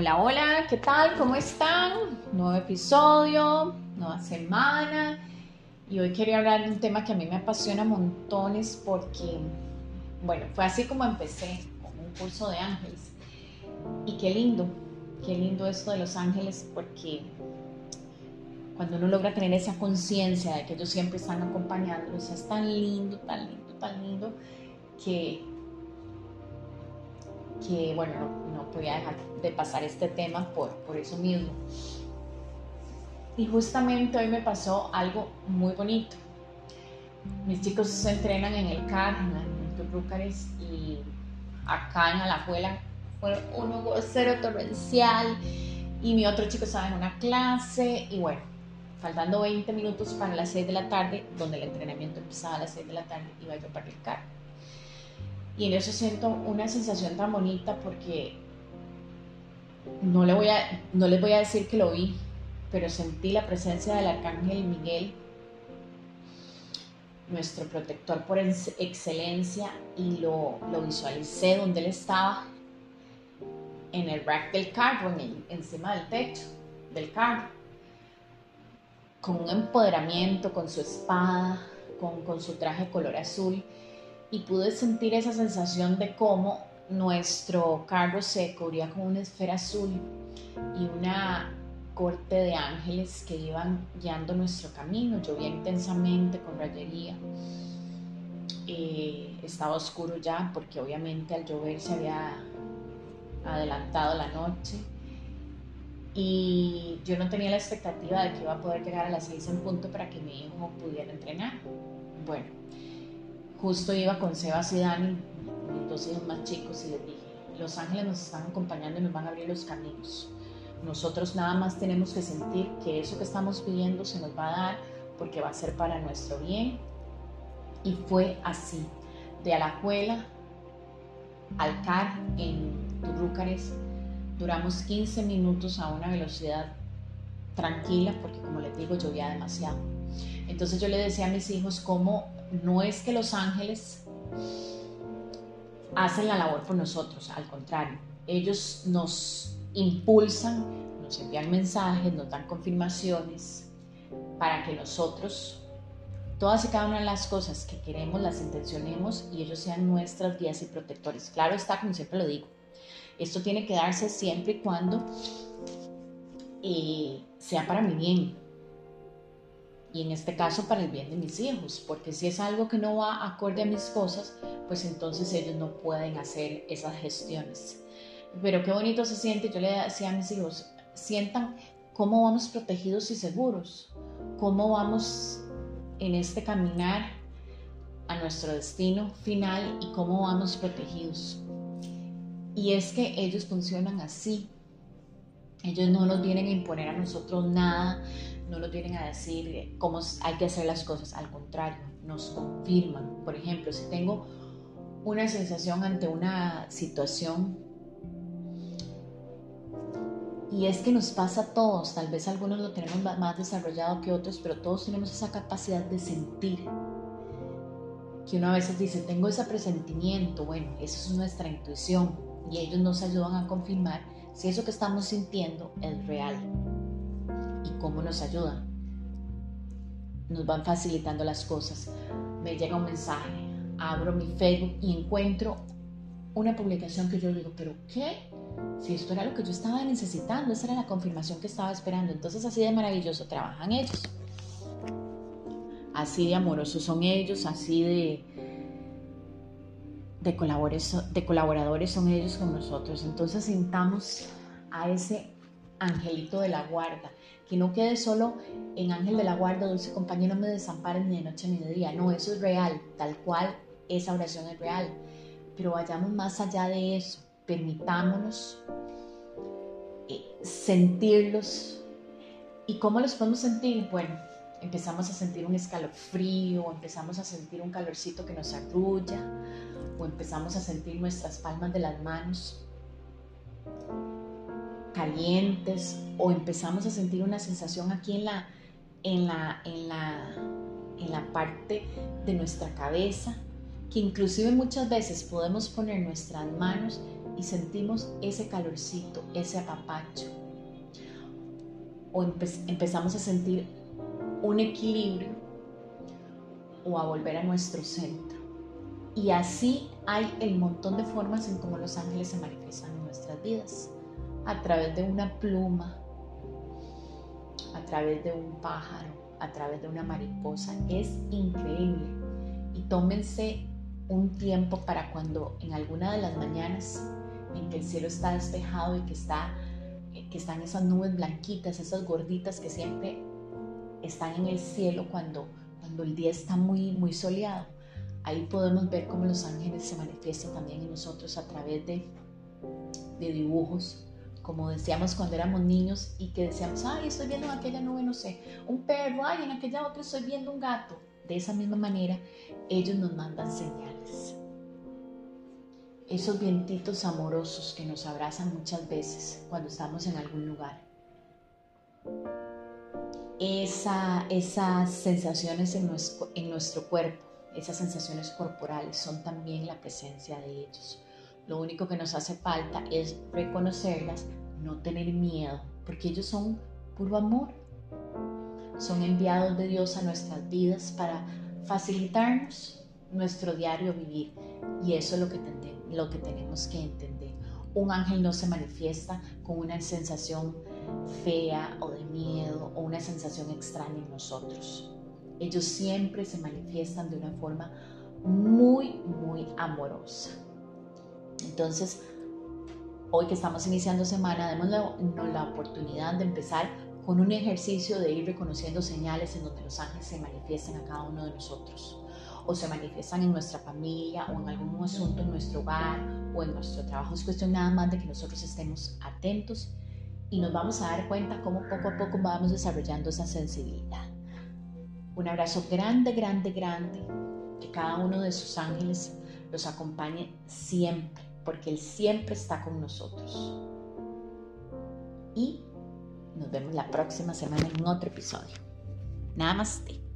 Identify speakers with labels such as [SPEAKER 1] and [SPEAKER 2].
[SPEAKER 1] Hola, hola, ¿qué tal? ¿Cómo están? Nuevo episodio, nueva semana. Y hoy quería hablar de un tema que a mí me apasiona montones porque, bueno, fue así como empecé con un curso de ángeles. Y qué lindo, qué lindo esto de los ángeles porque cuando uno logra tener esa conciencia de que ellos siempre están acompañándolos, es tan lindo, tan lindo, tan lindo que que bueno, no, podía dejar de pasar este tema por, por eso mismo. Y justamente hoy me pasó algo muy bonito. Mis chicos se entrenan en el CAR, en el Rúcares, y acá en Alajuela fue un cero torrencial y mi otro chico estaba en una clase y bueno, faltando 20 minutos para las 6 de la tarde, donde el entrenamiento empezaba a las 6 de la tarde, iba yo para el CAR y en eso siento una sensación tan bonita porque no, le voy a, no les voy a decir que lo vi, pero sentí la presencia del arcángel Miguel, nuestro protector por excelencia, y lo, lo visualicé donde él estaba, en el rack del carro, encima del techo del carro, con un empoderamiento, con su espada, con, con su traje color azul y pude sentir esa sensación de cómo nuestro carro se cubría con una esfera azul y una corte de ángeles que iban guiando nuestro camino. Llovía intensamente con rayería. Eh, estaba oscuro ya porque obviamente al llover se había adelantado la noche y yo no tenía la expectativa de que iba a poder llegar a las seis en punto para que mi hijo pudiera entrenar. Bueno, justo iba con Sebas y Dani, mis dos hijos más chicos, y les dije, los ángeles nos están acompañando y nos van a abrir los caminos. Nosotros nada más tenemos que sentir que eso que estamos pidiendo se nos va a dar porque va a ser para nuestro bien. Y fue así. De Alajuela al CAR en Turrúcares duramos 15 minutos a una velocidad tranquila porque como les digo llovía demasiado. Entonces yo le decía a mis hijos cómo no es que los ángeles hacen la labor por nosotros, al contrario, ellos nos impulsan, nos envían mensajes, nos dan confirmaciones para que nosotros, todas y cada una de las cosas que queremos, las intencionemos y ellos sean nuestras guías y protectores. Claro está, como siempre lo digo, esto tiene que darse siempre y cuando eh, sea para mi bien, y en este caso para el bien de mis hijos, porque si es algo que no va acorde a mis cosas, pues entonces ellos no pueden hacer esas gestiones. Pero qué bonito se siente, yo le decía a mis hijos, sientan cómo vamos protegidos y seguros, cómo vamos en este caminar a nuestro destino final y cómo vamos protegidos. Y es que ellos funcionan así. Ellos no nos vienen a imponer a nosotros nada, no lo tienen a decir cómo hay que hacer las cosas, al contrario, nos confirman. Por ejemplo, si tengo una sensación ante una situación y es que nos pasa a todos, tal vez algunos lo tenemos más desarrollado que otros, pero todos tenemos esa capacidad de sentir. Que uno a veces dice, tengo ese presentimiento, bueno, eso es nuestra intuición y ellos nos ayudan a confirmar si eso que estamos sintiendo es real cómo nos ayudan. Nos van facilitando las cosas. Me llega un mensaje, abro mi Facebook y encuentro una publicación que yo digo, pero ¿qué? Si esto era lo que yo estaba necesitando, esa era la confirmación que estaba esperando. Entonces así de maravilloso trabajan ellos. Así de amorosos son ellos, así de, de, de colaboradores son ellos con nosotros. Entonces sintamos a ese angelito de la guarda, que no quede solo en ángel de la guarda, dulce compañero, me desamparen ni de noche ni de día. No, eso es real, tal cual esa oración es real. Pero vayamos más allá de eso, permitámonos eh, sentirlos. ¿Y cómo los podemos sentir? Bueno, empezamos a sentir un escalofrío, empezamos a sentir un calorcito que nos arrulla, o empezamos a sentir nuestras palmas de las manos calientes o empezamos a sentir una sensación aquí en la, en la, en la, en la parte de nuestra cabeza, que inclusive muchas veces podemos poner nuestras manos y sentimos ese calorcito, ese apapacho. O empezamos a sentir un equilibrio o a volver a nuestro centro. Y así hay el montón de formas en cómo los ángeles se manifiestan en nuestras vidas. A través de una pluma, a través de un pájaro, a través de una mariposa. Es increíble. Y tómense un tiempo para cuando en alguna de las mañanas en que el cielo está despejado y que, está, que están esas nubes blanquitas, esas gorditas que siempre están en el cielo cuando, cuando el día está muy, muy soleado. Ahí podemos ver cómo los ángeles se manifiestan también en nosotros a través de, de dibujos, como decíamos cuando éramos niños y que decíamos, ay, estoy viendo en aquella nube, no sé, un perro, ay, en aquella otra estoy viendo un gato. De esa misma manera, ellos nos mandan señales. Esos vientitos amorosos que nos abrazan muchas veces cuando estamos en algún lugar. Esa, esas sensaciones en nuestro, en nuestro cuerpo, esas sensaciones corporales son también la presencia de ellos. Lo único que nos hace falta es reconocerlas, no tener miedo, porque ellos son puro amor, son enviados de Dios a nuestras vidas para facilitarnos nuestro diario vivir. Y eso es lo que, lo que tenemos que entender. Un ángel no se manifiesta con una sensación fea o de miedo o una sensación extraña en nosotros. Ellos siempre se manifiestan de una forma muy, muy amorosa. Entonces, hoy que estamos iniciando semana, démosle la oportunidad de empezar con un ejercicio de ir reconociendo señales en donde los ángeles se manifiestan a cada uno de nosotros o se manifiestan en nuestra familia o en algún asunto en nuestro hogar o en nuestro trabajo. Es cuestión nada más de que nosotros estemos atentos y nos vamos a dar cuenta cómo poco a poco vamos desarrollando esa sensibilidad. Un abrazo grande, grande, grande. Que cada uno de sus ángeles los acompañe siempre, porque Él siempre está con nosotros. Y nos vemos la próxima semana en otro episodio. Namaste.